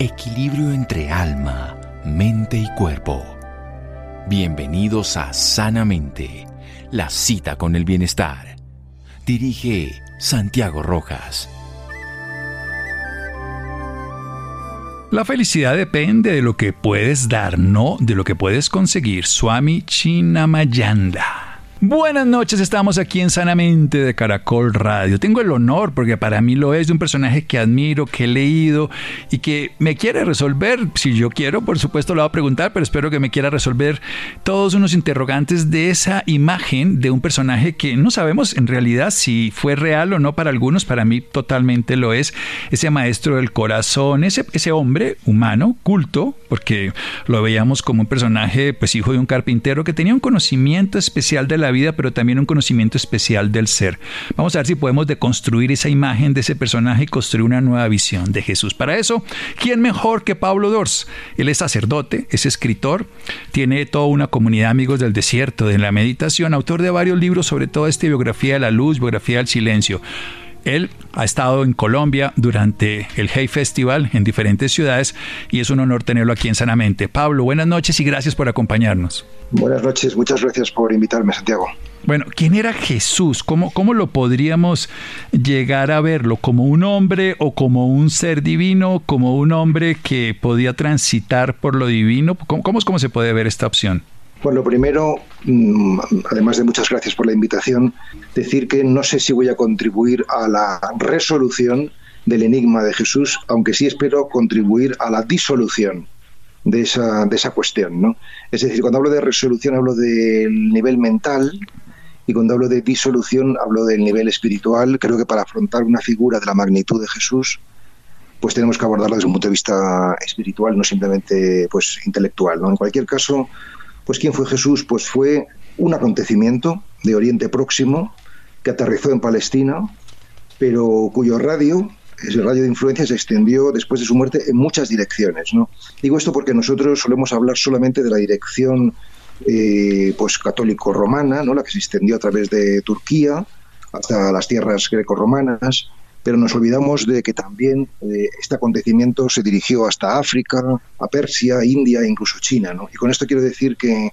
equilibrio entre alma, mente y cuerpo. Bienvenidos a Sanamente, la cita con el bienestar. Dirige Santiago Rojas. La felicidad depende de lo que puedes dar, no de lo que puedes conseguir. Swami Chinamayanda. Buenas noches, estamos aquí en Sanamente de Caracol Radio. Tengo el honor, porque para mí lo es, de un personaje que admiro, que he leído y que me quiere resolver, si yo quiero, por supuesto lo voy a preguntar, pero espero que me quiera resolver todos unos interrogantes de esa imagen de un personaje que no sabemos en realidad si fue real o no. Para algunos, para mí totalmente lo es, ese maestro del corazón, ese, ese hombre humano, culto, porque lo veíamos como un personaje, pues hijo de un carpintero que tenía un conocimiento especial de la vida, pero también un conocimiento especial del ser. Vamos a ver si podemos deconstruir esa imagen de ese personaje y construir una nueva visión de Jesús. Para eso, ¿quién mejor que Pablo Dors? Él es sacerdote, es escritor, tiene toda una comunidad de amigos del desierto, de la meditación, autor de varios libros sobre todo esta biografía de la luz, biografía del silencio. Él ha estado en Colombia durante el Hey Festival en diferentes ciudades y es un honor tenerlo aquí en Sanamente. Pablo, buenas noches y gracias por acompañarnos. Buenas noches, muchas gracias por invitarme, Santiago. Bueno, ¿quién era Jesús? ¿Cómo, ¿Cómo lo podríamos llegar a verlo? ¿Como un hombre o como un ser divino? ¿Como un hombre que podía transitar por lo divino? ¿Cómo, cómo, cómo se puede ver esta opción? Bueno, lo primero, mm, además de muchas gracias por la invitación, decir que no sé si voy a contribuir a la resolución del enigma de Jesús, aunque sí espero contribuir a la disolución de esa, de esa cuestión. ¿no? Es decir, cuando hablo de resolución hablo del nivel mental y cuando hablo de disolución hablo del nivel espiritual. Creo que para afrontar una figura de la magnitud de Jesús, pues tenemos que abordarla desde un punto de vista espiritual, no simplemente pues intelectual. ¿no? En cualquier caso, pues ¿quién fue Jesús? Pues fue un acontecimiento de Oriente Próximo que aterrizó en Palestina, pero cuyo radio ese radio de influencia se extendió después de su muerte en muchas direcciones. ¿no? Digo esto porque nosotros solemos hablar solamente de la dirección eh, pues católico-romana, ¿no? la que se extendió a través de Turquía hasta las tierras greco-romanas, pero nos olvidamos de que también eh, este acontecimiento se dirigió hasta África, a Persia, India e incluso China. ¿no? Y con esto quiero decir que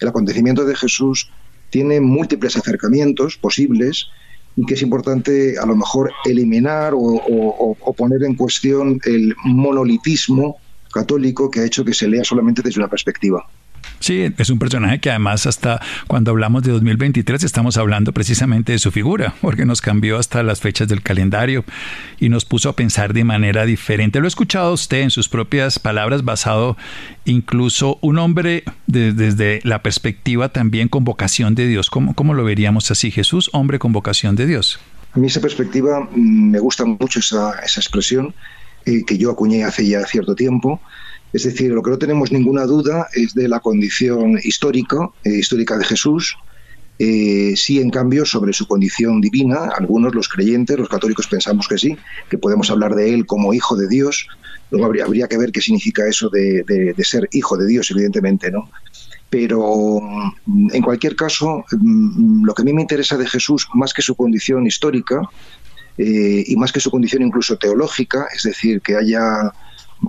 el acontecimiento de Jesús tiene múltiples acercamientos posibles y que es importante a lo mejor eliminar o, poner en cuestión el monolitismo católico que ha hecho que se lea solamente desde una perspectiva. Sí, es un personaje que además hasta cuando hablamos de 2023 estamos hablando precisamente de su figura, porque nos cambió hasta las fechas del calendario y nos puso a pensar de manera diferente. Lo ha escuchado usted en sus propias palabras, basado incluso un hombre desde la perspectiva también con vocación de Dios. ¿Cómo, ¿Cómo lo veríamos así? Jesús, hombre con vocación de Dios. A mí esa perspectiva mm, me gusta mucho esa, esa expresión eh, que yo acuñé hace ya cierto tiempo es decir, lo que no tenemos ninguna duda es de la condición histórica, eh, histórica de Jesús. Eh, sí, en cambio, sobre su condición divina, algunos, los creyentes, los católicos, pensamos que sí, que podemos hablar de él como hijo de Dios. Luego habría, habría que ver qué significa eso de, ser hijo de Dios, evidentemente, ¿no? Pero mm, en cualquier caso, mm, lo que a mí me interesa de Jesús, más que su condición histórica eh, y más que su condición incluso teológica, es decir, que haya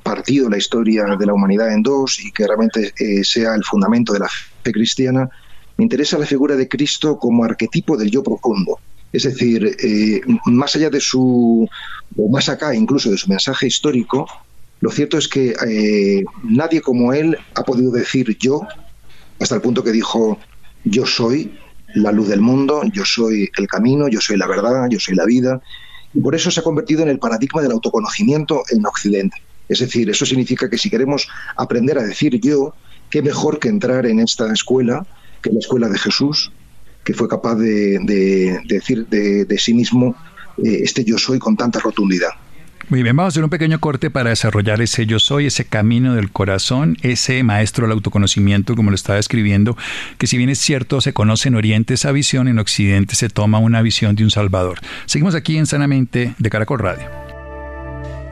partido la historia de la humanidad en dos y que realmente eh, sea el fundamento de la fe cristiana, me interesa la figura de Cristo como arquetipo del yo profundo. Es decir, eh, más allá de su, o más acá incluso de su mensaje histórico, lo cierto es que eh, nadie como él ha podido decir yo, hasta el punto que dijo, yo soy la luz del mundo, yo soy el camino, yo soy la verdad, yo soy la vida. Y por eso se ha convertido en el paradigma del autoconocimiento en Occidente. Es decir, eso significa que si queremos aprender a decir yo, qué mejor que entrar en esta escuela, que la escuela de Jesús, que fue capaz de, decir de, sí mismo eh, este yo soy con tanta rotundidad. Muy bien, vamos a hacer un pequeño corte para desarrollar ese yo soy, ese camino del corazón, ese maestro del autoconocimiento, como lo estaba escribiendo, que si bien es cierto, se conoce en Oriente esa visión, en Occidente se toma una visión de un Salvador. Seguimos aquí en Sanamente de Caracol Radio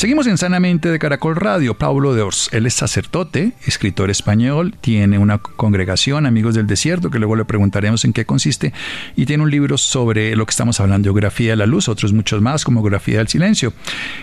Seguimos en Sanamente de Caracol Radio. Pablo de Ors, él es sacerdote, escritor español, tiene una congregación, Amigos del Desierto, que luego le preguntaremos en qué consiste, y tiene un libro sobre lo que estamos hablando, Geografía de la Luz, otros muchos más, como Geografía del Silencio.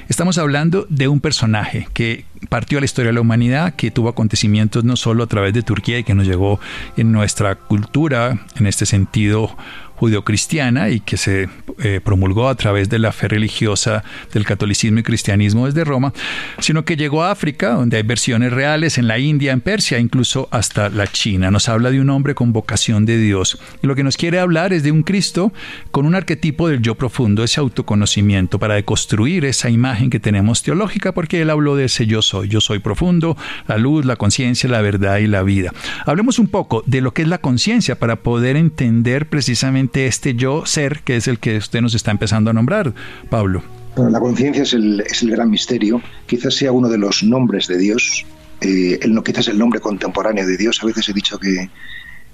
Estamos hablando de un personaje que partió a la historia de la humanidad, que tuvo acontecimientos no solo a través de Turquía y que nos llegó en nuestra cultura, en este sentido judeocristiana y que se eh, promulgó a través de la fe religiosa del catolicismo y cristianismo desde Roma, sino que llegó a África, donde hay versiones reales, en la India, en Persia, incluso hasta la China. Nos habla de un hombre con vocación de Dios. Y lo que nos quiere hablar es de un Cristo con un arquetipo del yo profundo, ese autoconocimiento, para deconstruir esa imagen que tenemos teológica, porque él habló de ese yo soy, yo soy profundo, la luz, la conciencia, la verdad y la vida. Hablemos un poco de lo que es la conciencia para poder entender precisamente este yo ser que es el que usted nos está empezando a nombrar, Pablo. Bueno, la conciencia es el, es el, gran misterio, quizás sea uno de los nombres de Dios, eh, el, quizás el nombre contemporáneo de Dios. A veces he dicho que,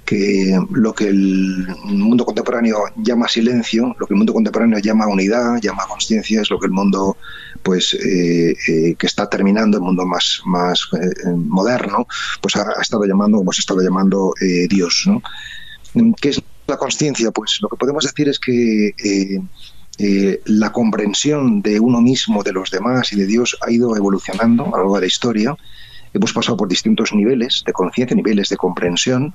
que lo que el mundo contemporáneo llama silencio, lo que el mundo contemporáneo llama unidad, llama conciencia, es lo que el mundo pues eh, eh, que está terminando, el mundo más, más moderno, pues ha, estado llamando, hemos estado llamando Dios. ¿no? ¿Qué es la conciencia? Pues lo que podemos decir es que eh, eh, la comprensión de uno mismo, de los demás y de Dios ha ido evolucionando a lo largo de la historia. Hemos pasado por distintos niveles de conciencia, niveles de comprensión.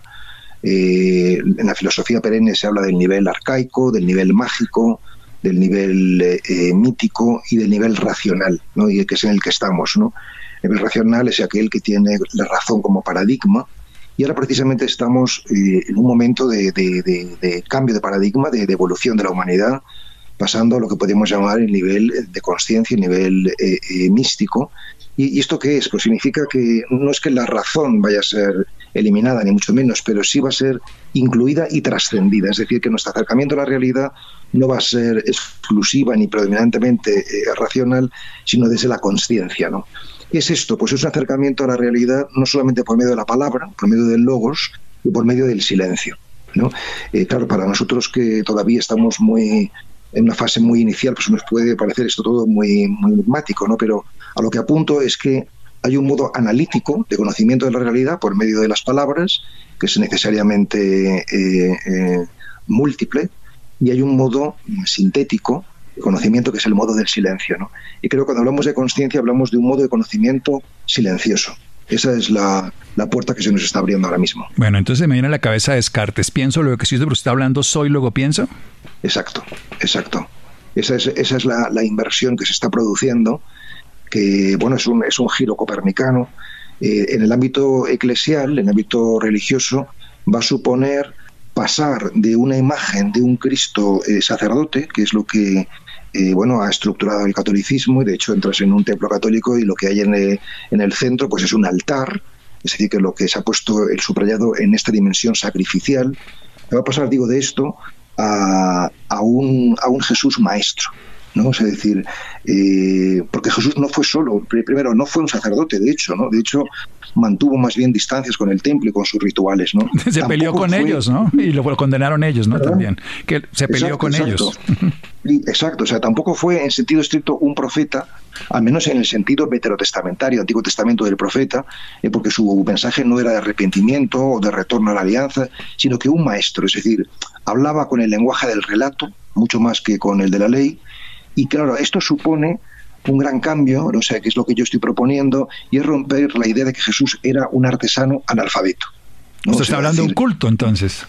Eh, en la filosofía perenne se habla del nivel arcaico, del nivel mágico, del nivel mítico y del nivel racional, ¿no? y que es en el que estamos. ¿no? El nivel racional es aquel que tiene la razón como paradigma, y ahora precisamente estamos eh, en un momento de, cambio de paradigma, de, evolución de la humanidad, pasando a lo que podemos llamar el nivel de conciencia, el nivel eh, eh, místico. ¿Y, esto qué es? Pues significa que no es que la razón vaya a ser eliminada, ni mucho menos, pero sí va a ser incluida y trascendida. Es decir, que nuestro acercamiento a la realidad no va a ser exclusiva ni predominantemente racional, sino desde la conciencia. ¿no? ¿Qué es esto? Pues es un acercamiento a la realidad no solamente por medio de la palabra, por medio del logos, y por medio del silencio. ¿no? Eh, claro, para nosotros que todavía estamos muy en una fase muy inicial, pues nos puede parecer esto todo muy, muy enigmático, ¿no? pero a lo que apunto es que hay un modo analítico de conocimiento de la realidad por medio de las palabras, que es necesariamente eh, eh, múltiple, y hay un modo sintético conocimiento que es el modo del silencio. ¿no? Y creo que cuando hablamos de conciencia hablamos de un modo de conocimiento silencioso. Esa es la, puerta que se nos está abriendo ahora mismo. Bueno, entonces me viene a la cabeza Descartes. Pienso lo que si usted está hablando, soy, luego pienso. Exacto, exacto. Esa es, esa es la, inversión que se está produciendo, que bueno, es un, es un giro copernicano. Eh, en el ámbito eclesial, en el ámbito religioso, va a suponer pasar de una imagen de un Cristo eh, sacerdote, que es lo que eh, bueno, ha estructurado el catolicismo y de hecho entras en un templo católico y lo que hay en el, en el centro pues es un altar, es decir, que lo que se ha puesto el subrayado en esta dimensión sacrificial, va a pasar, digo, de esto a, a, un, a un Jesús maestro. ¿No? Es decir, eh, porque Jesús no fue solo, primero, no fue un sacerdote, de hecho, ¿no? De hecho, mantuvo más bien distancias con el templo y con sus rituales, ¿no? Se peleó con ellos, ¿no? Y lo condenaron ellos, ¿no? También, que se peleó con ellos. Exacto, o sea, tampoco fue en sentido estricto un profeta, al menos en el sentido veterotestamentario, Antiguo Testamento del profeta, eh, porque su mensaje no era de arrepentimiento o de retorno a la alianza, sino que un maestro, es decir, hablaba con el lenguaje del relato, mucho más que con el de la ley, y claro, esto supone un gran cambio, o sea, que es lo que yo estoy proponiendo, y es romper la idea de que Jesús era un artesano analfabeto. Usted está hablando de un culto entonces.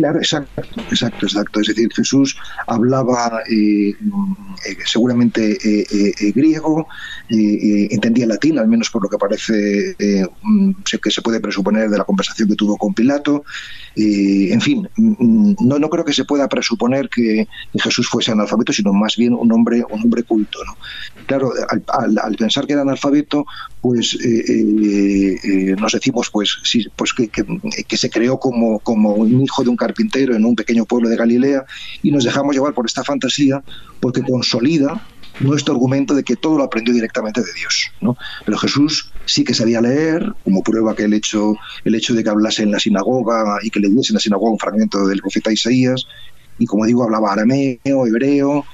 Claro, exacto, exacto, exacto. Es decir, Jesús hablaba eh, eh, seguramente eh, griego, entendía latín, al menos por lo que parece mm, que se puede presuponer de la conversación que tuvo con Pilato. en fin, mm, no, no creo que se pueda presuponer que Jesús fuese analfabeto, sino más bien un hombre, un hombre culto. ¿no? Claro, al, pensar que era analfabeto, pues nos decimos pues, sí, pues que, que, se creó como, como un hijo de un carpintero en un pequeño pueblo de Galilea y nos dejamos llevar por esta fantasía porque consolida nuestro argumento de que todo lo aprendió directamente de Dios. ¿no? Pero Jesús sí que sabía leer, como prueba que el hecho, el hecho de que hablase en la sinagoga y que leyese en la sinagoga un fragmento del profeta Isaías, y como digo, hablaba arameo, hebreo,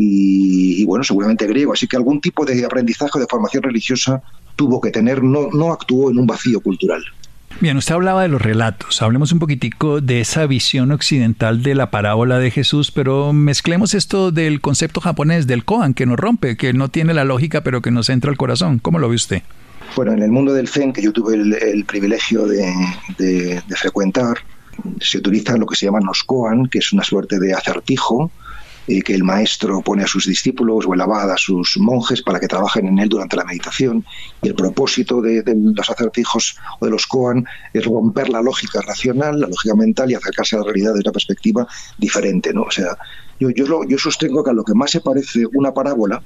y, bueno, seguramente griego. Así que algún tipo de aprendizaje o de formación religiosa tuvo que tener, no, no actuó en un vacío cultural. Bien, usted hablaba de los relatos. Hablemos un poquitico de esa visión occidental de la parábola de Jesús, pero mezclemos esto del concepto japonés del koan, que nos rompe, que no tiene la lógica, pero que nos entra al corazón. ¿Cómo lo ve usted? Bueno, en el mundo del Zen, que yo tuve el, privilegio de, frecuentar, se utiliza lo que se llaman los koan, que es una suerte de acertijo, que el maestro pone a sus discípulos o el abad a sus monjes para que trabajen en él durante la meditación. Y el propósito de, los acertijos o de los koan es romper la lógica racional, la lógica mental y acercarse a la realidad desde una perspectiva diferente. ¿no? O sea, yo, yo, sostengo que a lo que más se parece una parábola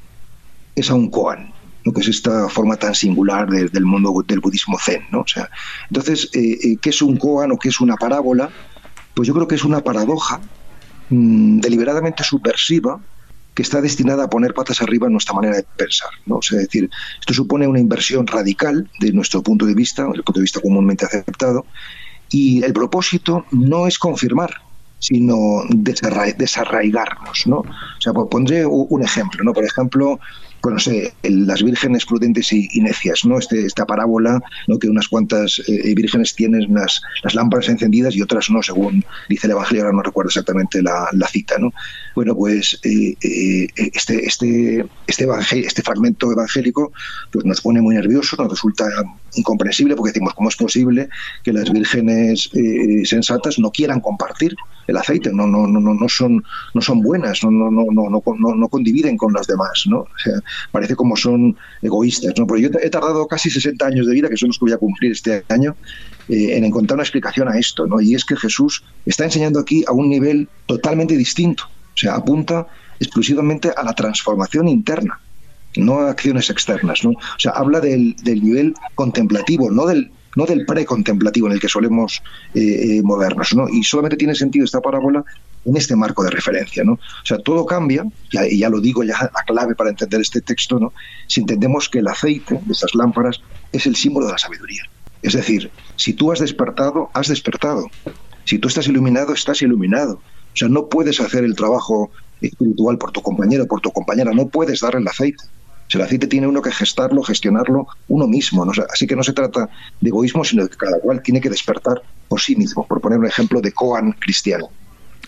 es a un koan. ¿no? que es esta forma tan singular del mundo del budismo zen. ¿no? O sea, entonces, eh, eh, ¿qué es un koan o qué es una parábola? Pues yo creo que es una paradoja Mm, deliberadamente subversiva que está destinada a poner patas arriba en nuestra manera de pensar. ¿no? Es decir, esto supone una inversión radical de nuestro punto de vista, el punto de vista comúnmente aceptado, y el propósito no es confirmar, sino desarraigarnos. ¿no? O sea, pondré un ejemplo. ¿no? Por ejemplo, bueno, sé, las vírgenes prudentes y, necias, ¿no? Este, esta parábola, ¿no? Que unas cuantas eh, vírgenes tienen las lámparas encendidas y otras no, según dice el Evangelio, ahora no recuerdo exactamente la, cita, ¿no? Bueno, pues eh, eh, este, este, este, este fragmento evangélico pues nos pone muy nerviosos, nos resulta incomprensible porque decimos, ¿cómo es posible que las vírgenes sensatas no quieran compartir el aceite? No, no, no, no, son, no son buenas, no, no, no, no, no, no condividen con las demás, ¿no? Parece como son egoístas. ¿no? Porque yo he tardado casi 60 años de vida, que son los que voy a cumplir este año, eh, en encontrar una explicación a esto. ¿no? Y es que Jesús está enseñando aquí a un nivel totalmente distinto. O sea, apunta exclusivamente a la transformación interna, no acciones externas. ¿no? O sea, habla del, del nivel contemplativo, no del no del precontemplativo en el que solemos eh, eh, movernos. ¿no? Y solamente tiene sentido esta parábola en este marco de referencia. ¿no? O sea, todo cambia, y ya lo digo, ya la clave para entender este texto, ¿no? si entendemos que el aceite de estas lámparas es el símbolo de la sabiduría. Es decir, si tú has despertado, has despertado. Si tú estás iluminado, estás iluminado. O sea, no puedes hacer el trabajo espiritual por tu compañero por tu compañera, no puedes darle el aceite el aceite tiene uno que gestarlo, gestionarlo uno mismo. Así que no se trata de egoísmo, sino que cada cual tiene que despertar por sí mismo, por poner un ejemplo de Koan cristiano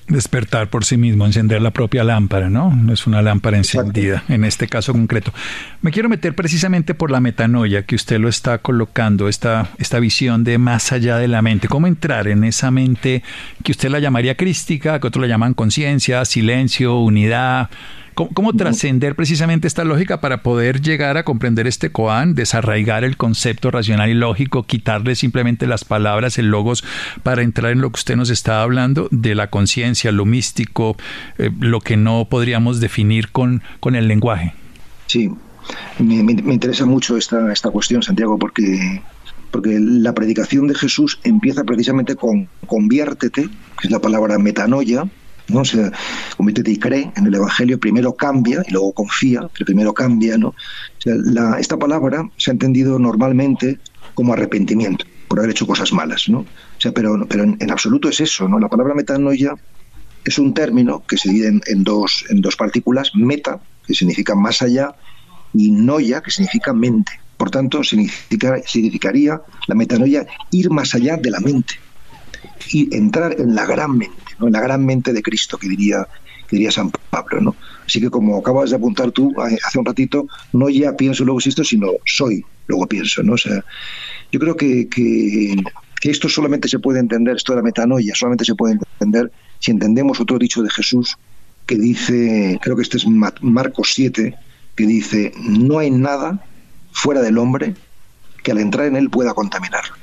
despertar por sí mismo, encender la propia lámpara, ¿no? No es una lámpara encendida, en este caso concreto. Me quiero meter precisamente por la metanoia que usted lo está colocando, esta, esta visión de más allá de la mente. ¿Cómo entrar en esa mente que usted la llamaría crística, que otros la llaman conciencia, silencio, unidad? ¿Cómo, trascender precisamente esta lógica para poder llegar a comprender este koan, desarraigar el concepto racional y lógico, quitarle simplemente las palabras, el logos, para entrar en lo que usted nos está hablando de la conciencia, lo místico, eh, lo que no podríamos definir con, con el lenguaje? Sí, me, interesa mucho esta, esta cuestión, Santiago, porque porque la predicación de Jesús empieza precisamente con conviértete, que es la palabra metanoia, ¿no? O sea, conviértete y cree en el Evangelio, primero cambia y luego confía, pero primero cambia, ¿no? esta palabra se ha entendido normalmente como arrepentimiento por haber hecho cosas malas, ¿no? Pero, pero en, absoluto es eso, ¿no? La palabra metanoia es un término que se divide en, dos, en dos partículas, meta, que significa más allá, y noia, que significa mente. Por tanto, significa, significaría la metanoia ir más allá de la mente y entrar en la gran mente en la gran mente de Cristo, que diría, que diría San Pablo. ¿no? Así que como acabas de apuntar tú hace un ratito, no ya pienso luego existo, sino soy, luego pienso. ¿no? O sea, yo creo que, que, esto solamente se puede entender, esto de la metanoia, solamente se puede entender si entendemos otro dicho de Jesús que dice, creo que este es Marcos 7, que dice, no hay nada fuera del hombre que al entrar en él pueda contaminarlo,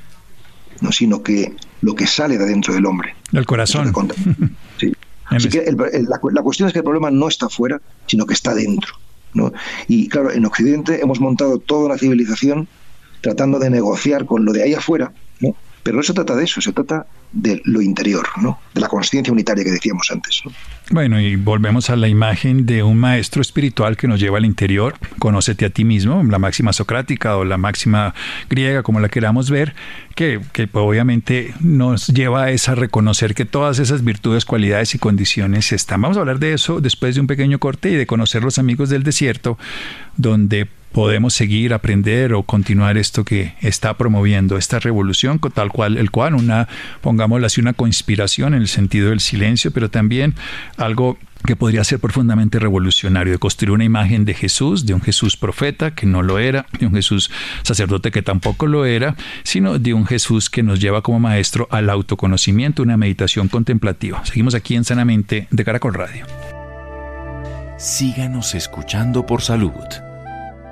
¿no? sino que lo que sale de dentro del hombre. Del corazón. Sí. Así que la, cuestión es que el problema no está fuera, sino que está dentro. ¿no? Y claro, en Occidente hemos montado toda una civilización tratando de negociar con lo de ahí afuera. Pero no se trata de eso, se trata de lo interior, ¿no? de la conciencia unitaria que decíamos antes. Bueno, y volvemos a la imagen de un maestro espiritual que nos lleva al interior, conócete a ti mismo, la máxima socrática o la máxima griega, como la queramos ver, que, que obviamente nos lleva a esa reconocer que todas esas virtudes, cualidades y condiciones están. Vamos a hablar de eso después de un pequeño corte y de conocer los amigos del desierto, donde podemos seguir, aprender o continuar esto que está promoviendo esta revolución, tal cual, el cual una, pongámoslo así, una conspiración en el sentido del silencio, pero también algo que podría ser profundamente revolucionario, de construir una imagen de Jesús, de un Jesús profeta que no lo era, de un Jesús sacerdote que tampoco lo era, sino de un Jesús que nos lleva como maestro al autoconocimiento, una meditación contemplativa. Seguimos aquí en Sanamente de Caracol Radio. Síganos escuchando por salud.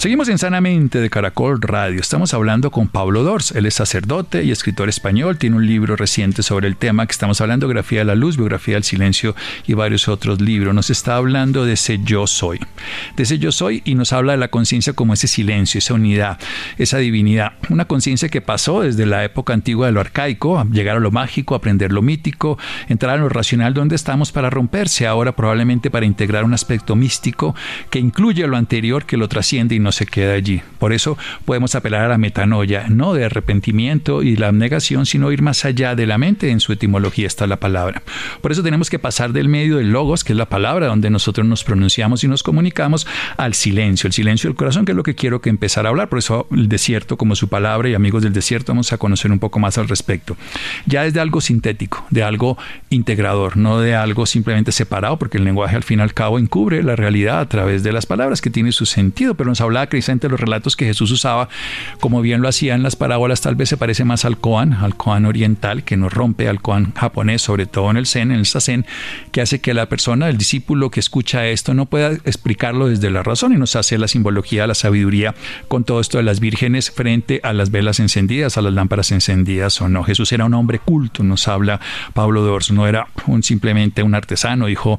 Seguimos en Sanamente de Caracol Radio. Estamos hablando con Pablo Dors. Él es sacerdote y escritor español. Tiene un libro reciente sobre el tema que estamos hablando, Biografía de la Luz, Biografía del Silencio y varios otros libros. Nos está hablando de ese yo soy. De ese yo soy y nos habla de la conciencia como ese silencio, esa unidad, esa divinidad. Una conciencia que pasó desde la época antigua de lo arcaico, llegar a lo mágico, aprender lo mítico, entrar a lo racional donde estamos para romperse ahora probablemente para integrar un aspecto místico que incluye lo anterior, que lo trasciende y no se queda allí. Por eso podemos apelar a la metanoia, no de arrepentimiento y la abnegación, sino ir más allá de la mente. En su etimología está la palabra. Por eso tenemos que pasar del medio del logos, que es la palabra donde nosotros nos pronunciamos y nos comunicamos, al silencio, el silencio del corazón, que es lo que quiero que empezar a hablar. Por eso el desierto como su palabra y amigos del desierto vamos a conocer un poco más al respecto. Ya es de algo sintético, de algo integrador, no de algo simplemente separado, porque el lenguaje al fin y al cabo encubre la realidad a través de las palabras que tiene su sentido, pero nos habla precisamente los relatos que Jesús usaba, como bien lo hacía en las parábolas, tal vez se parece más al Koan, al Koan oriental, que nos rompe al Koan japonés, sobre todo en el Zen, en el Sazen, que hace que la persona, el discípulo que escucha esto, no pueda explicarlo desde la razón y nos hace la simbología, la sabiduría con todo esto de las vírgenes frente a las velas encendidas, a las lámparas encendidas o no. Jesús era un hombre culto, nos habla Pablo Dors, no era un, simplemente un artesano, hijo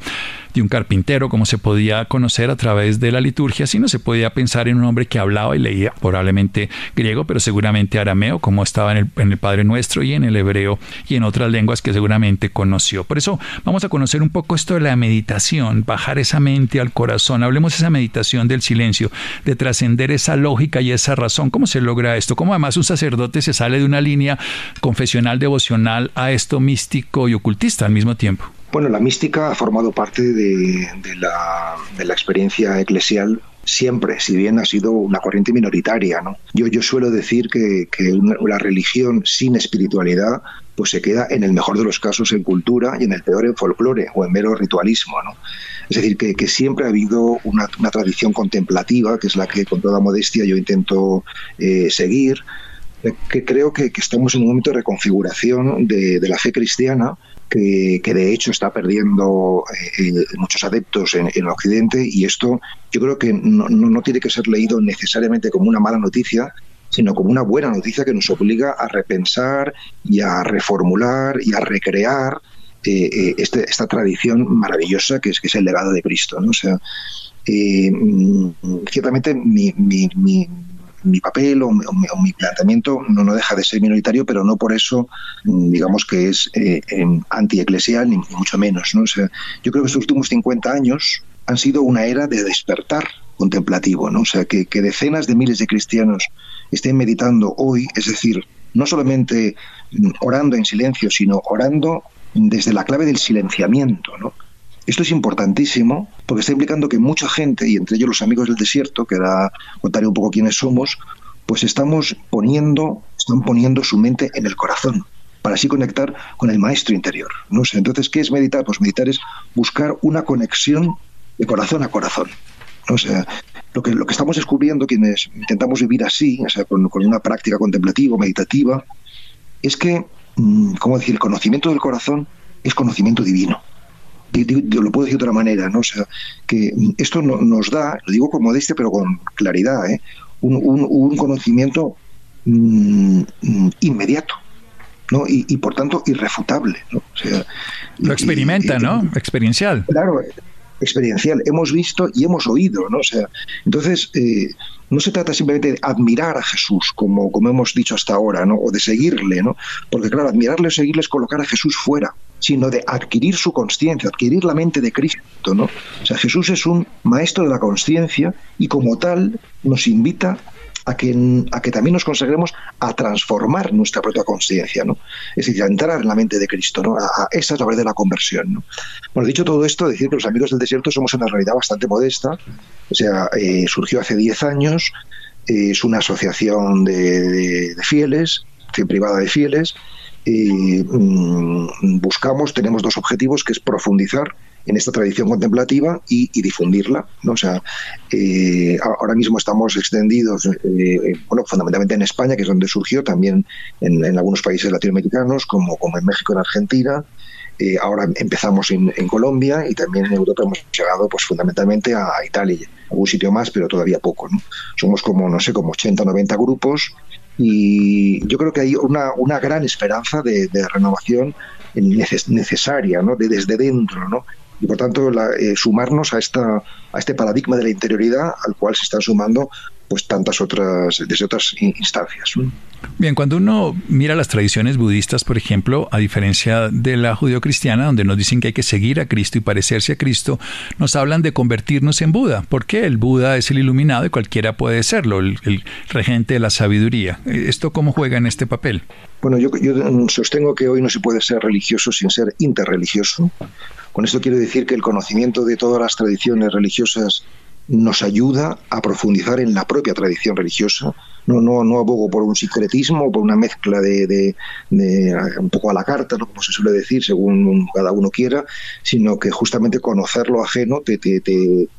de un carpintero, como se podía conocer a través de la liturgia, sino se podía pensar en un hombre que hablaba y leía probablemente griego, pero seguramente arameo, como estaba en el, en el Padre Nuestro y en el hebreo y en otras lenguas que seguramente conoció. Por eso vamos a conocer un poco esto de la meditación, bajar esa mente al corazón. Hablemos de esa meditación del silencio, de trascender esa lógica y esa razón. ¿Cómo se logra esto? ¿Cómo además un sacerdote se sale de una línea confesional devocional a esto místico y ocultista al mismo tiempo? Bueno, la mística ha formado parte de, la, experiencia eclesial siempre, si bien ha sido una corriente minoritaria. ¿no? Yo, yo suelo decir que, la religión sin espiritualidad pues se queda en el mejor de los casos en cultura y en el peor en folclore o en mero ritualismo. ¿no? Es decir, que, siempre ha habido una, tradición contemplativa, que es la que con toda modestia yo intento eh, seguir, que creo que, estamos en un momento de reconfiguración de, de la fe cristiana que, de hecho está perdiendo eh, eh, muchos adeptos en, en, Occidente y esto yo creo que no, no, tiene que ser leído necesariamente como una mala noticia, sino como una buena noticia que nos obliga a repensar y a reformular y a recrear eh, este, esta tradición maravillosa que es, que es el legado de Cristo. ¿no? O sea, mm, ciertamente mi, mi, mi papel o, mi planteamiento no, no deja de ser minoritario, pero no por eso mm, digamos que es eh, anti-eclesial, ni, mucho menos. ¿no? sea, yo creo que estos últimos 50 años han sido una era de despertar contemplativo, ¿no? o sea, que, que decenas de miles de cristianos estén meditando hoy, es decir, no solamente mm, orando en silencio, sino orando desde la clave del silenciamiento, ¿no? Esto es importantísimo porque está implicando que mucha gente, y entre ellos los amigos del desierto, que da contaré un poco quiénes somos, pues estamos poniendo, están poniendo su mente en el corazón para así conectar con el maestro interior. ¿no? entonces, ¿qué es meditar? Pues meditar es buscar una conexión de corazón a corazón. ¿no? O sea, lo que, lo que estamos descubriendo quienes intentamos vivir así, o sea, con, con una práctica contemplativa, meditativa, es que, mm, ¿cómo decir?, el conocimiento del corazón es conocimiento divino lo puedo decir de otra manera, ¿no? O sea, que esto nos da, lo digo con modestia, pero con claridad, ¿eh? un, conocimiento mm, inmediato. ¿no? Y, por tanto irrefutable. ¿no? Lo experimenta, ¿no? Experiencial. Claro, experiencial. Hemos visto y hemos oído, ¿no? O sea, entonces eh, no se trata simplemente de admirar a Jesús, como, como hemos dicho hasta ahora, ¿no? O de seguirle, ¿no? Porque claro, admirarle o seguirle es colocar a Jesús fuera, sino de adquirir su conciencia, adquirir la mente de Cristo, ¿no? O sea, Jesús es un maestro de la conciencia y como tal nos invita a que, a que también nos consagremos a transformar nuestra propia conciencia, ¿no? Es decir, a entrar en la mente de Cristo, ¿no? A, esa es la verdad de la conversión, ¿no? Bueno, dicho todo esto, decir que los Amigos del Desierto somos una realidad bastante modesta, o sea, eh, surgió hace 10 años, es una asociación de, fieles, privada de fieles, mm, buscamos, tenemos dos objetivos, que es profundizar en esta tradición contemplativa y, difundirla. ¿no? O sea, eh, ahora mismo estamos extendidos, eh, bueno, fundamentalmente en España, que es donde surgió, también en, algunos países latinoamericanos, como, como en México, en Argentina. Eh, ahora empezamos en, Colombia y también en Europa hemos llegado pues fundamentalmente a, Italia, algún sitio más, pero todavía poco. ¿no? Somos como, no sé, como 80 o 90 grupos y yo creo que hay una, una gran esperanza de, renovación necesaria, ¿no? De desde dentro, ¿no? y por tanto eh, sumarnos a, esta, a este paradigma de la interioridad al cual se están sumando pues tantas otras desde otras instancias. Bien, cuando uno mira las tradiciones budistas, por ejemplo, a diferencia de la judio-cristiana, donde nos dicen que hay que seguir a Cristo y parecerse a Cristo, nos hablan de convertirnos en Buda, porque el Buda es el iluminado y cualquiera puede serlo, el, regente de la sabiduría. ¿Esto cómo juega en este papel? Bueno, yo, yo sostengo que hoy no se puede ser religioso sin ser interreligioso. Con esto quiero decir que el conocimiento de todas las tradiciones religiosas nos ayuda a profundizar en la propia tradición religiosa. No, no, no abogo por un secretismo, por una mezcla de, un poco a la carta, ¿no? como se suele decir, según cada uno quiera, sino que justamente conocer lo ajeno te, te, te,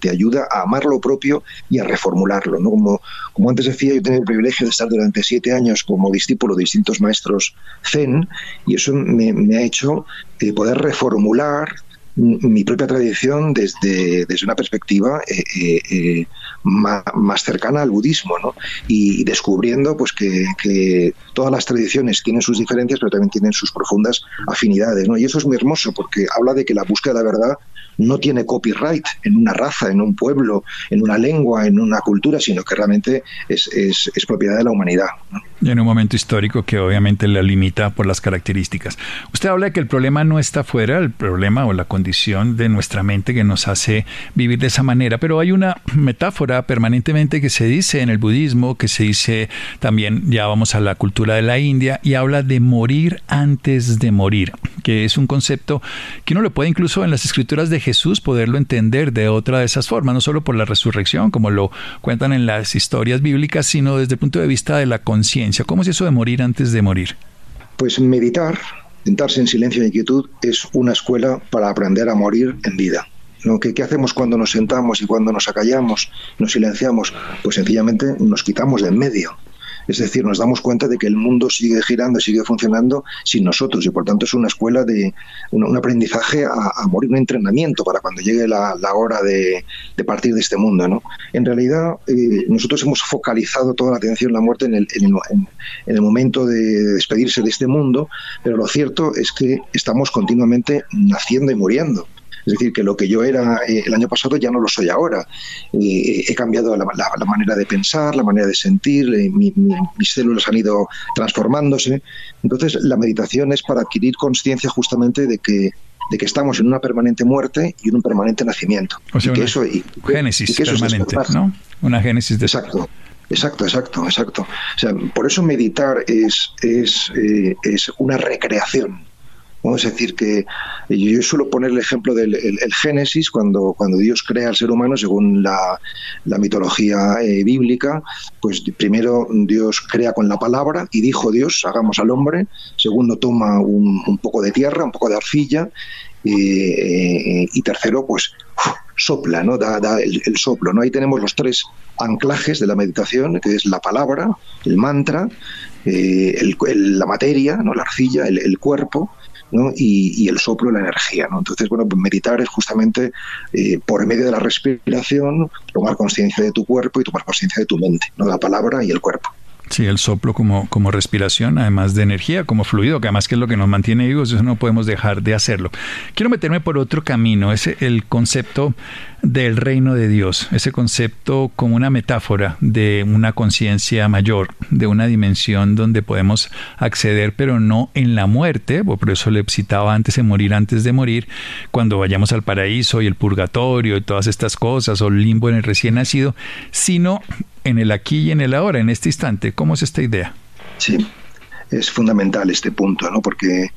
te ayuda a amar lo propio y a reformularlo. ¿no? Como, como antes decía, yo tengo el privilegio de estar durante siete años como discípulo de distintos maestros zen y eso me, me ha hecho eh, poder reformular mi propia tradición desde, desde una perspectiva eh, eh, eh, más, cercana al budismo, ¿no? Y, descubriendo pues que, que, todas las tradiciones tienen sus diferencias, pero también tienen sus profundas afinidades, ¿no? Y eso es muy hermoso porque habla de que la búsqueda de la verdad no tiene copyright en una raza, en un pueblo, en una lengua, en una cultura, sino que realmente es, es, propiedad de la humanidad. Y en un momento histórico que obviamente la limita por las características. Usted habla de que el problema no está fuera, el problema o la condición de nuestra mente que nos hace vivir de esa manera, pero hay una metáfora permanentemente que se dice en el budismo, que se dice también, ya vamos a la cultura de la India, y habla de morir antes de morir, que es un concepto que uno lo puede incluso en las escrituras de Jesús poderlo entender de otra de esas formas, no solo por la resurrección, como lo cuentan en las historias bíblicas, sino desde el punto de vista de la conciencia. ¿Cómo es eso de morir antes de morir? Pues meditar, sentarse en silencio y quietud, es una escuela para aprender a morir en vida. ¿Qué, ¿Qué, hacemos cuando nos sentamos y cuando nos acallamos, nos silenciamos? Pues sencillamente nos quitamos de en medio. Es decir, nos damos cuenta de que el mundo sigue girando, sigue funcionando sin nosotros y por tanto es una escuela de un, aprendizaje a, morir, un entrenamiento para cuando llegue la, hora de, partir de este mundo. ¿no? En realidad, eh, nosotros hemos focalizado toda la atención en la muerte en el, en el momento de despedirse de este mundo, pero lo cierto es que estamos continuamente naciendo y muriendo. Es decir, que lo que yo era eh, el año pasado ya no lo soy ahora. Eh, he cambiado la, manera de pensar, la manera de sentir, eh, mis células han ido transformándose. Entonces, la meditación es para adquirir conciencia justamente de que de que estamos en una permanente muerte y en un permanente nacimiento. O sea, y que eso, y, génesis permanente, ¿no? Una génesis de... Exacto. Exacto, exacto, exacto. O sea, por eso meditar es, es, es una recreación es decir, que yo suelo poner el ejemplo del Génesis, cuando, cuando Dios crea al ser humano, según la, mitología eh, bíblica, pues primero Dios crea con la palabra y dijo Dios, hagamos al hombre, segundo toma un, poco de tierra, un poco de arcilla, eh, y tercero, pues sopla, ¿no? Da, el, soplo, ¿no? Ahí tenemos los tres anclajes de la meditación, que es la palabra, el mantra, eh, la materia, ¿no? La arcilla, el cuerpo, y, el soplo, la energía. ¿no? Entonces, bueno, pues meditar es justamente eh, por medio de la respiración tomar conciencia de tu cuerpo y tomar conciencia de tu mente, ¿no? la palabra y el cuerpo. Sí, el soplo como, como respiración, además de energía, como fluido, que además que es lo que nos mantiene vivos, eso no podemos dejar de hacerlo. Quiero meterme por otro camino, es el concepto del reino de Dios, ese concepto como una metáfora de una conciencia mayor, de una dimensión donde podemos acceder, pero no en la muerte, por eso le citaba antes de morir, antes de morir, cuando vayamos al paraíso y el purgatorio y todas estas cosas, o el limbo en el recién nacido, sino en el aquí y en el ahora, en este instante. ¿Cómo es esta idea? Sí, es fundamental este punto, ¿no? Porque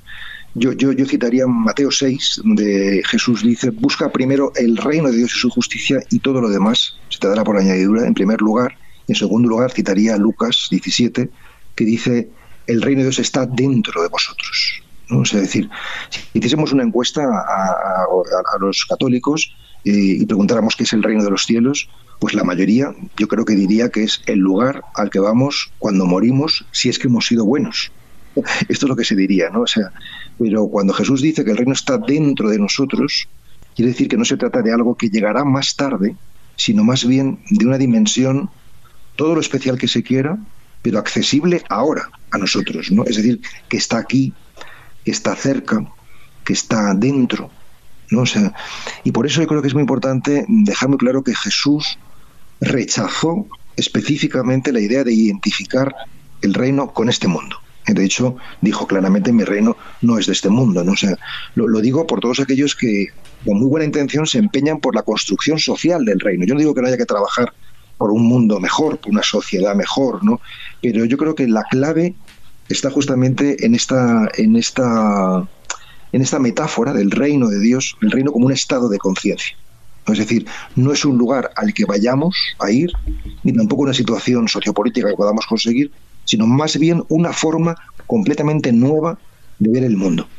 yo, yo, yo citaría Mateo 6, donde Jesús dice, busca primero el reino de Dios y su justicia y todo lo demás se te dará por añadidura, en primer lugar. En segundo lugar, citaría Lucas 17, que dice, el reino de Dios está dentro de vosotros. ¿no? es decir, si hiciésemos una encuesta a, los católicos eh, y preguntáramos qué es el reino de los cielos, pues la mayoría yo creo que diría que es el lugar al que vamos cuando morimos si es que hemos sido buenos. Esto es lo que se diría, ¿no? O sea, pero cuando Jesús dice que el reino está dentro de nosotros, quiere decir que no se trata de algo que llegará más tarde, sino más bien de una dimensión todo lo especial que se quiera, pero accesible ahora a nosotros, ¿no? Es decir, que está aquí, que está cerca, que está dentro, ¿no? O sea, y por eso yo creo que es muy importante dejar muy claro que Jesús rechazó específicamente la idea de identificar el reino con este mundo. De hecho, dijo claramente, mi reino no es de este mundo. ¿no? O sea, lo, digo por todos aquellos que, con muy buena intención, se empeñan por la construcción social del reino. Yo no digo que no haya que trabajar por un mundo mejor, por una sociedad mejor, ¿no? Pero yo creo que la clave está justamente en esta, en esta, en esta metáfora del reino de Dios, el reino como un estado de conciencia. Es decir, no es un lugar al que vayamos a ir, ni tampoco una situación sociopolítica que podamos conseguir, sino más bien una forma completamente nueva de ver el mundo.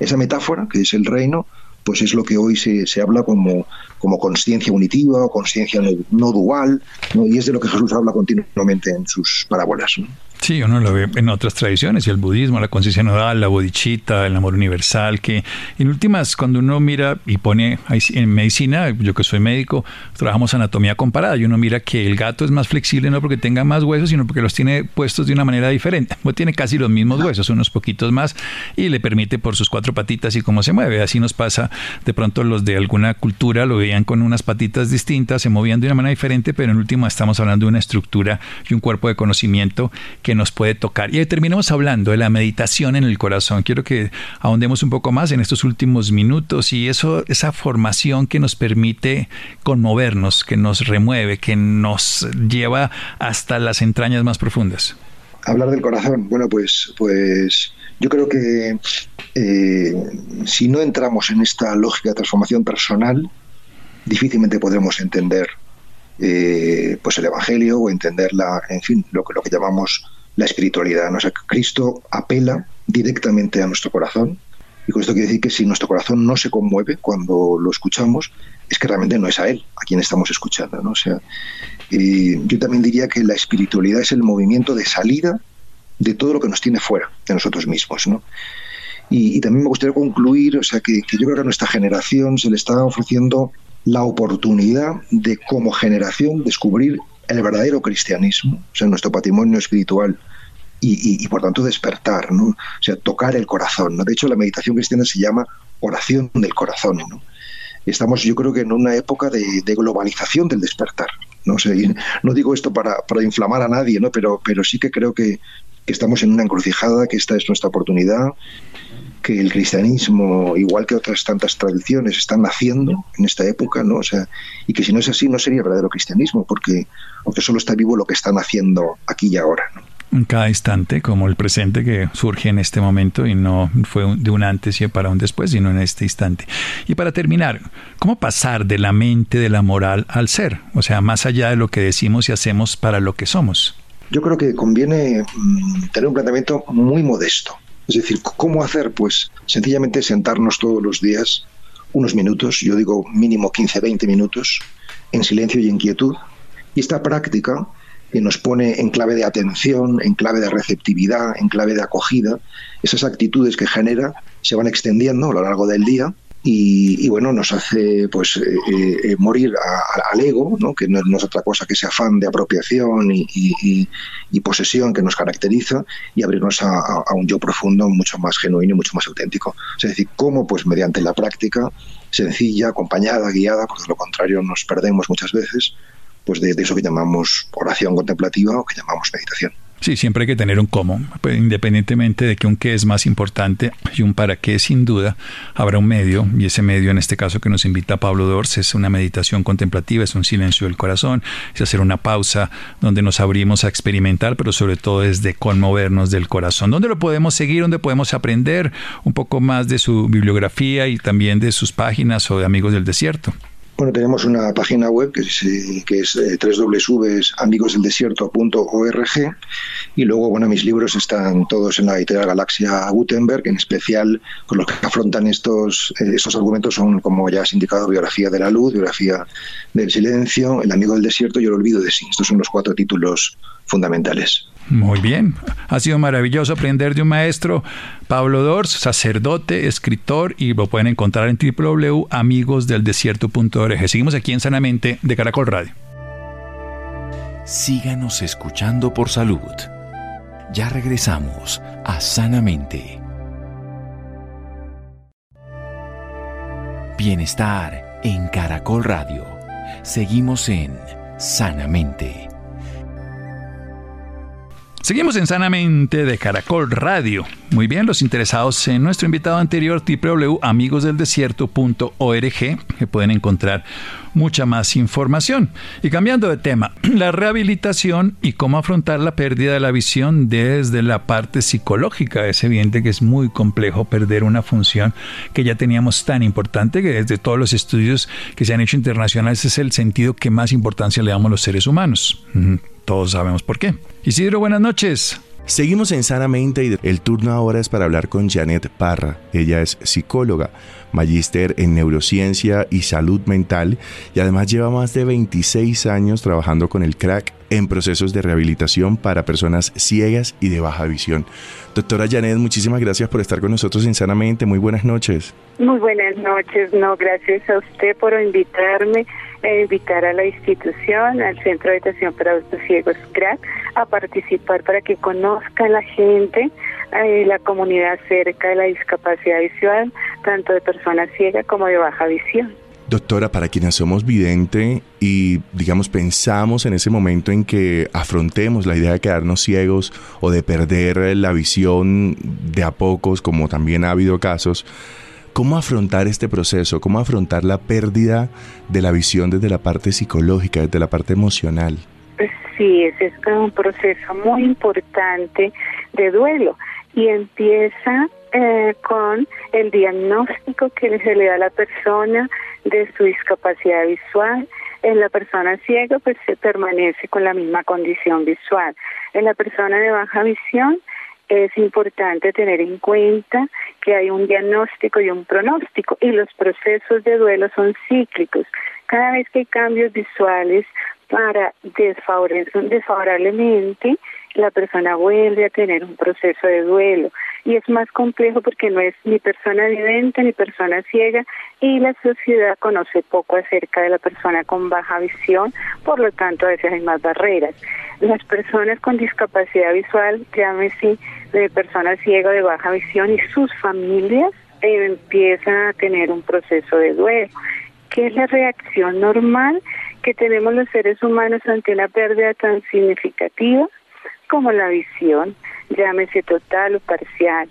Esa metáfora, que es el reino, pues es lo que hoy se, se habla como, como conciencia unitiva o conciencia no, dual, y es de lo que Jesús habla continuamente en sus parábolas. Sí, uno lo ve en otras tradiciones, y el budismo, la conciencia nodal, la bodhicitta, el amor universal, que en últimas, cuando uno mira y pone en medicina, yo que soy médico, trabajamos anatomía comparada, y uno mira que el gato es más flexible no porque tenga más huesos, sino porque los tiene puestos de una manera diferente. No tiene casi los mismos huesos, unos poquitos más, y le permite por sus cuatro patitas y cómo se mueve. Así nos pasa, de pronto los de alguna cultura lo veían con unas patitas distintas, se movían de una manera diferente, pero en última estamos hablando de una estructura y un cuerpo de conocimiento que nos puede tocar. Y terminamos hablando de la meditación en el corazón. Quiero que ahondemos un poco más en estos últimos minutos y eso, esa formación que nos permite conmovernos, que nos remueve, que nos lleva hasta las entrañas más profundas. Hablar del corazón, bueno, pues, pues yo creo que eh, si no entramos en esta lógica de transformación personal, difícilmente podremos entender eh, pues el Evangelio o entender la, en fin, lo lo que llamamos la espiritualidad. ¿no? O sea, Cristo apela directamente a nuestro corazón. Y con esto quiere decir que si nuestro corazón no se conmueve cuando lo escuchamos, es que realmente no es a Él a quien estamos escuchando. ¿no? Sea, yo también diría que la espiritualidad es el movimiento de salida de todo lo que nos tiene fuera de nosotros mismos. ¿no? Y, también me gustaría concluir, o sea, que, que, yo creo que a nuestra generación se le está ofreciendo la oportunidad de como generación descubrir el verdadero cristianismo, o sea, nuestro patrimonio espiritual y, por tanto despertar, ¿no? O sea, tocar el corazón, ¿no? De hecho, la meditación cristiana se llama oración del corazón, ¿no? Estamos, yo creo que en una época de, globalización del despertar, ¿no? no digo esto para, inflamar a nadie, ¿no? Pero, pero sí que creo que, que estamos en una encrucijada, que esta es nuestra oportunidad que el cristianismo, igual que otras tantas tradiciones, están naciendo en esta época, ¿no? O sea, y que si no es así, no sería verdadero cristianismo, porque, porque solo está vivo lo que está naciendo aquí y ahora, En cada instante, como el presente que surge en este momento y no fue de un antes y para un después, sino en este instante. Y para terminar, ¿cómo pasar de la mente de la moral al ser? O sea, más allá de lo que decimos y hacemos para lo que somos. Yo creo que conviene mm, tener un planteamiento muy modesto. Es decir, ¿cómo hacer? Pues sencillamente sentarnos todos los días unos minutos, yo digo mínimo 15, 20 minutos, en silencio y en quietud. Y esta práctica que nos pone en clave de atención, en clave de receptividad, en clave de acogida, esas actitudes que genera se van extendiendo a lo largo del día y, bueno, nos hace pues eh, morir al ego, ¿no? que no, es otra cosa que ese afán de apropiación y, posesión que nos caracteriza y abrirnos a, un yo profundo mucho más genuino y mucho más auténtico. es decir, cómo pues mediante la práctica sencilla, acompañada, guiada, porque de lo contrario nos perdemos muchas veces, pues de eso que llamamos oración contemplativa o que llamamos meditación. Sí, siempre hay que tener un cómo, pues, independientemente de que un qué es más importante y un para qué, sin duda, habrá un medio, y ese medio en este caso que nos invita Pablo Dors es una meditación contemplativa, es un silencio del corazón, es hacer una pausa donde nos abrimos a experimentar, pero sobre todo es de conmovernos del corazón. ¿Dónde lo podemos seguir? ¿Dónde podemos aprender un poco más de su bibliografía y también de sus páginas o de Amigos del Desierto? Bueno, tenemos una página web que es, que es eh, www.amigosdeldesierto.org y luego, bueno, mis libros están todos en la editorial Galaxia Gutenberg, en especial con los que afrontan estos, eh, estos argumentos son, como ya has indicado, biografía de la luz, biografía del silencio, El amigo del desierto y El olvido de sí. Estos son los cuatro títulos fundamentales. Muy bien, ha sido maravilloso aprender de un maestro, Pablo Dors, sacerdote, escritor, y lo pueden encontrar en www.amigosdeldesierto.org. Seguimos aquí en Sanamente de Caracol Radio. Síganos escuchando por salud. Ya regresamos a Sanamente. Bienestar en Caracol Radio. Seguimos en Sanamente. Seguimos en Sanamente de Caracol Radio. Muy bien, los interesados en nuestro invitado anterior, www.amigosdeldesierto.org, que pueden encontrar mucha más información. Y cambiando de tema, la rehabilitación y cómo afrontar la pérdida de la visión desde la parte psicológica. Es evidente que es muy complejo perder una función que ya teníamos tan importante que desde todos los estudios que se han hecho internacionales es el sentido que más importancia le damos los seres humanos. Todos sabemos por qué. Isidro, buenas noches. Seguimos en Sanamente y el turno ahora es para hablar con Janet Parra. Ella es psicóloga, magíster en neurociencia y salud mental y además lleva más de 26 años trabajando con el crack en procesos de rehabilitación para personas ciegas y de baja visión. Doctora Janet, muchísimas gracias por estar con nosotros en Sanamente. Muy buenas noches. Muy buenas noches. No, gracias a usted por invitarme invitar a la institución, al Centro de Atención para Adultos Ciegos CRAC, a participar para que conozca la gente, eh, la comunidad acerca de la discapacidad visual, tanto de personas ciegas como de baja visión. Doctora, para quienes somos vidente y, digamos, pensamos en ese momento en que afrontemos la idea de quedarnos ciegos o de perder la visión de a pocos, como también ha habido casos, ¿Cómo afrontar este proceso? ¿Cómo afrontar la pérdida de la visión desde la parte psicológica, desde la parte emocional? Pues sí, ese es un proceso muy importante de duelo y empieza eh, con el diagnóstico que se le da a la persona de su discapacidad visual. En la persona ciega pues se permanece con la misma condición visual. En la persona de baja visión es importante tener en cuenta que hay un diagnóstico y un pronóstico y los procesos de duelo son cíclicos. Cada vez que hay cambios visuales para desfavorablemente, la persona vuelve a tener un proceso de duelo y es más complejo porque no es ni persona vidente ni persona ciega y la sociedad conoce poco acerca de la persona con baja visión, por lo tanto a veces hay más barreras. Las personas con discapacidad visual, llámese de personas ciegas de baja visión y sus familias empiezan a tener un proceso de duelo, que es la reacción normal que tenemos los seres humanos ante una pérdida tan significativa como la visión, llámese total o parcial.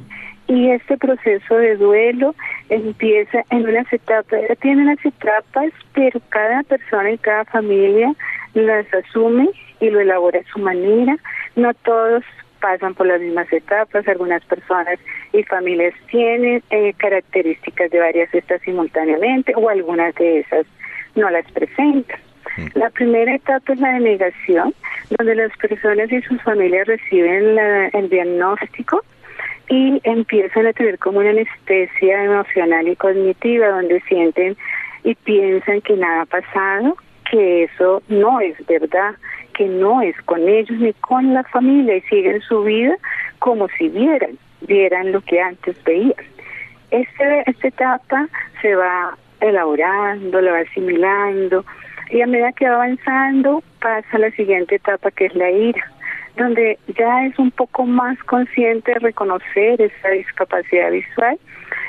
Y este proceso de duelo empieza en unas etapas, tiene unas etapas, pero cada persona y cada familia las asume y lo elabora a su manera. No todos pasan por las mismas etapas, algunas personas y familias tienen eh, características de varias estas simultáneamente o algunas de esas no las presentan. La primera etapa es la de negación, donde las personas y sus familias reciben el diagnóstico y empiezan a tener como una anestesia emocional y cognitiva, donde sienten y piensan que nada ha pasado, que eso no es verdad, que no es con ellos ni con la familia y siguen su vida como si vieran, vieran lo que antes veían. Este, esta etapa se va elaborando, lo va asimilando y a medida que va avanzando pasa a la siguiente etapa que es la ira, donde ya es un poco más consciente reconocer esa discapacidad visual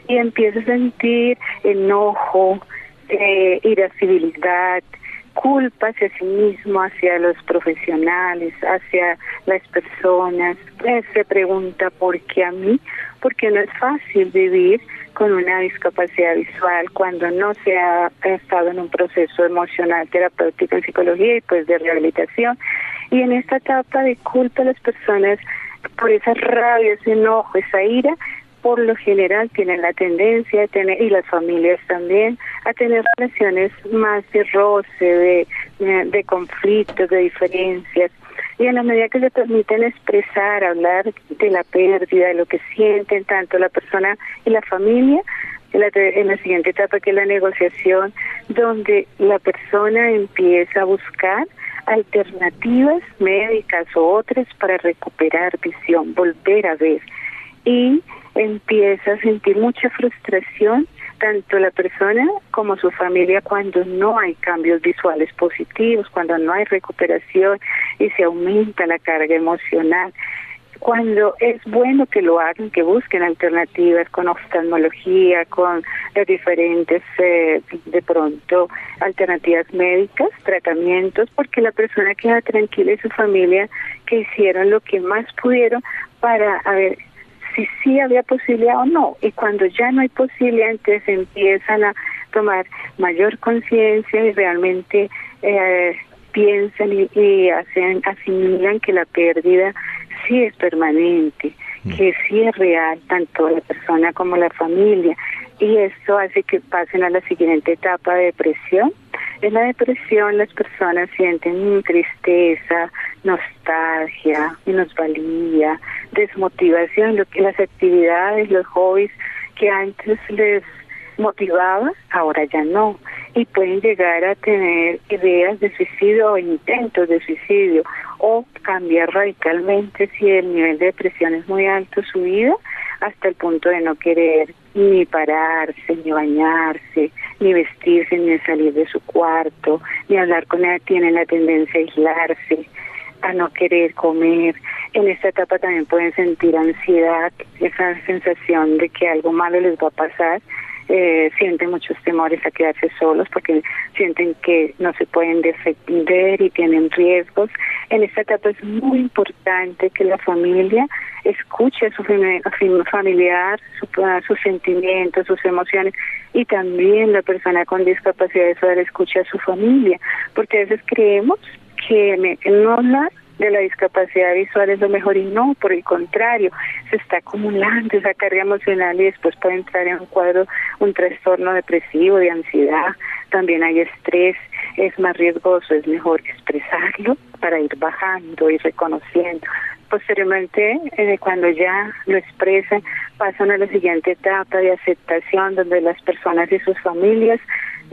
y empieza a sentir enojo, eh, irascibilidad, culpa hacia sí mismo, hacia los profesionales, hacia las personas. se pregunta por qué a mí, porque no es fácil vivir con una discapacidad visual cuando no se ha estado en un proceso emocional terapéutico en psicología y pues de rehabilitación. Y en esta etapa de culpa las personas por esa rabia, ese enojo, esa ira, por lo general tienen la tendencia a tener, y las familias también, a tener relaciones más de roce, de, de conflictos, de diferencias. Y en la medida que se permiten expresar, hablar de la pérdida, de lo que sienten tanto la persona y la familia, en la, en la siguiente etapa que es la negociación, donde la persona empieza a buscar alternativas médicas o otras para recuperar visión, volver a ver. Y empieza a sentir mucha frustración tanto la persona como su familia cuando no hay cambios visuales positivos, cuando no hay recuperación y se aumenta la carga emocional. Cuando es bueno que lo hagan, que busquen alternativas con oftalmología, con las diferentes, eh, de pronto, alternativas médicas, tratamientos, porque la persona queda tranquila y su familia que hicieron lo que más pudieron para a ver, si sí había posibilidad o no. Y cuando ya no hay posibilidad, entonces empiezan a tomar mayor conciencia y realmente eh, piensan y, hacen, asimilan que la pérdida sí es permanente, mm. que sí es real, tanto la persona como la familia. Y esto hace que pasen a la siguiente etapa de depresión. En la depresión las personas sienten tristeza, nostalgia, minusvalía, desmotivación, lo que las actividades, los hobbies que antes les motivaba, ahora ya no. Y pueden llegar a tener ideas de suicidio o intentos de suicidio o cambiar radicalmente si el nivel de depresión es muy alto su vida hasta el punto de no querer ni pararse, ni bañarse, ni vestirse, ni salir de su cuarto, ni hablar con él, tienen la tendencia a aislarse, a no querer comer. En esta etapa también pueden sentir ansiedad, esa sensación de que algo malo les va a pasar. Eh, sienten muchos temores a quedarse solos porque sienten que no se pueden defender y tienen riesgos. En esta etapa es muy importante que la familia escuche a su familiar, sus sentimientos, sus emociones y también la persona con discapacidad visual escuche a su familia, porque a veces creemos que no hablar de la discapacidad visual es lo mejor y no, por el contrario, se está acumulando esa carga emocional y después puede entrar en un cuadro, un trastorno depresivo, de ansiedad, también hay estrés, es más riesgoso, es mejor expresarlo para ir bajando y reconociendo. Posteriormente, eh, cuando ya lo expresan, pasan a la siguiente etapa de aceptación, donde las personas y sus familias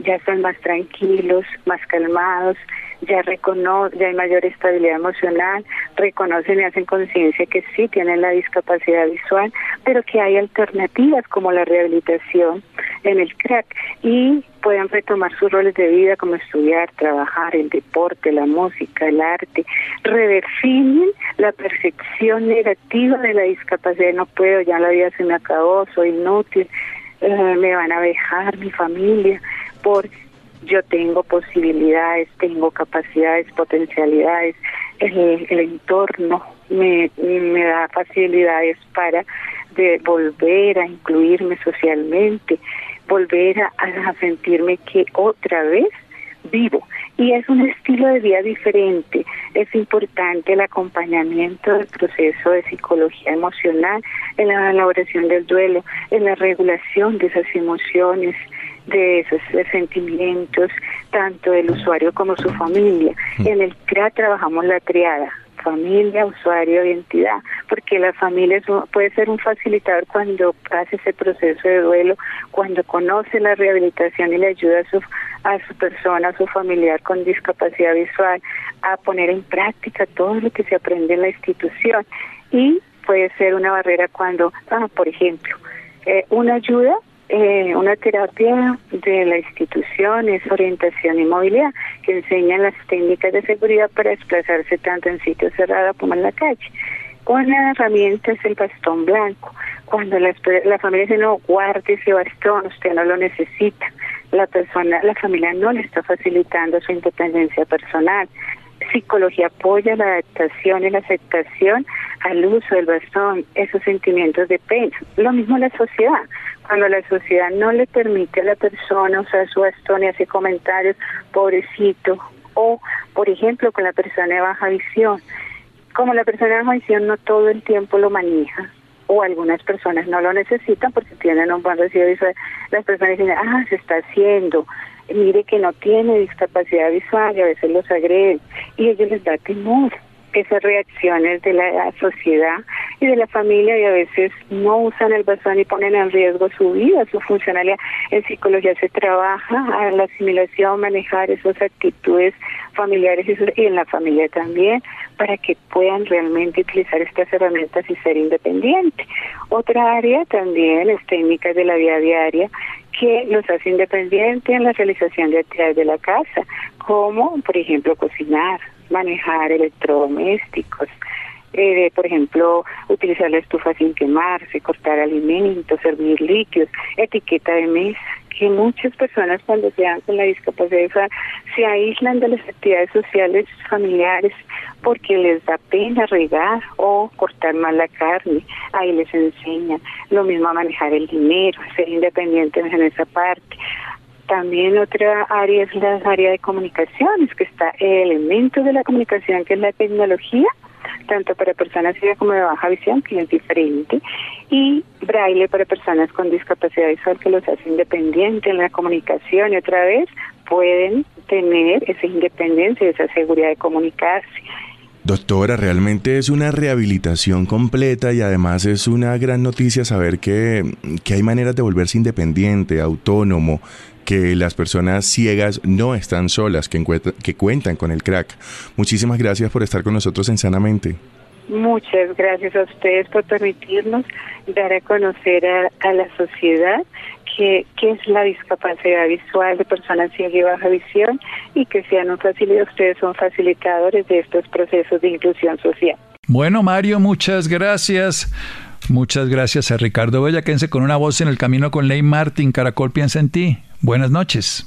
ya están más tranquilos, más calmados, ya reconocen, ya hay mayor estabilidad emocional, reconocen y hacen conciencia que sí tienen la discapacidad visual, pero que hay alternativas como la rehabilitación en el crack y pueden retomar sus roles de vida como estudiar, trabajar, el deporte, la música, el arte, redefinen la percepción negativa de la discapacidad, no puedo, ya la vida se me acabó, soy inútil, eh, me van a dejar mi familia, por yo tengo posibilidades, tengo capacidades, potencialidades, el, entorno me, me da facilidades para de volver a incluirme socialmente, volver a, a sentirme que otra vez vivo. Y es un estilo de vida diferente. Es importante el acompañamiento del proceso de psicología emocional, en la elaboración del duelo, en la regulación de esas emociones, de esos sentimientos, tanto del usuario como su familia. Mm. En el CRA trabajamos la triada, familia, usuario, identidad, porque la familia puede ser un facilitador cuando hace ese proceso de duelo, cuando conoce la rehabilitación y le ayuda a su, a su persona, a su familiar con discapacidad visual, a poner en práctica todo lo que se aprende en la institución. Y puede ser una barrera cuando, ah, por ejemplo, eh, una ayuda eh, una terapia de la institución es orientación y movilidad, que enseña las técnicas de seguridad para desplazarse tanto en sitios cerrados como en la calle. Una herramienta es el bastón blanco. Cuando la, la familia dice, no, guarde ese bastón, usted no lo necesita. La persona, la familia no le está facilitando su independencia personal. Psicología apoya la adaptación y la aceptación al uso del bastón, esos sentimientos de pena. Lo mismo la sociedad. Cuando la sociedad no le permite a la persona usar su bastón y hace comentarios, pobrecito, o, por ejemplo, con la persona de baja visión, como la persona de baja visión no todo el tiempo lo maneja, o algunas personas no lo necesitan porque tienen un buen recibo visual, las personas dicen, ah, se está haciendo, mire que no tiene discapacidad visual y a veces los agreden, y ellos les da temor esas reacciones de la sociedad y de la familia y a veces no usan el bastón y ponen en riesgo su vida, su funcionalidad. En psicología se trabaja a la asimilación, manejar esas actitudes familiares y en la familia también para que puedan realmente utilizar estas herramientas y ser independientes. Otra área también es técnicas de la vida diaria que los hace independientes en la realización de actividades de la casa, como por ejemplo cocinar, manejar electrodomésticos, eh, por ejemplo, utilizar la estufa sin quemarse, cortar alimentos, servir líquidos, etiqueta de mesa, que muchas personas cuando se dan con la discapacidad se aíslan de las actividades sociales familiares porque les da pena regar o cortar mal la carne, ahí les enseñan, lo mismo a manejar el dinero, ser independientes en esa parte. También otra área es la área de comunicaciones, que está el elemento de la comunicación, que es la tecnología, tanto para personas ciegas como de baja visión, que es diferente, y braille para personas con discapacidad visual, que los hace independientes en la comunicación y otra vez pueden tener esa independencia y esa seguridad de comunicarse. Doctora, realmente es una rehabilitación completa y además es una gran noticia saber que, que hay maneras de volverse independiente, autónomo, que las personas ciegas no están solas, que, que cuentan con el crack. Muchísimas gracias por estar con nosotros en Sanamente. Muchas gracias a ustedes por permitirnos dar a conocer a, la sociedad qué, es la discapacidad visual de personas ciegas y baja visión y que sean un facilitador, ustedes son facilitadores de estos procesos de inclusión social. Bueno, Mario, muchas gracias. Muchas gracias a Ricardo Bella. Quédense con una voz en el camino con Ley Martin. Caracol piensa en ti. Buenas noches.